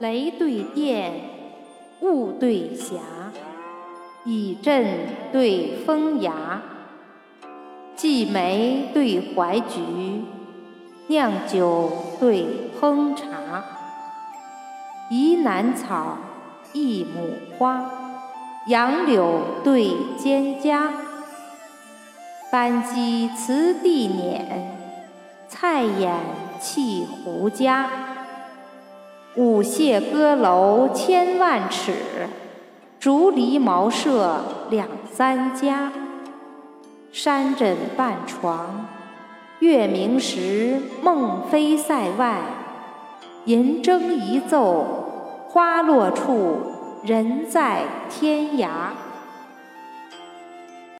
雷对电，雾对霞，以阵对风崖，祭梅对怀菊，酿酒对烹茶，宜南草，一亩花，杨柳对蒹葭，班戟辞地辇，菜眼弃胡家。舞榭歌楼千万尺，竹篱茅舍两三家。山枕半床，月明时梦飞塞外。银筝一奏，花落处人在天涯。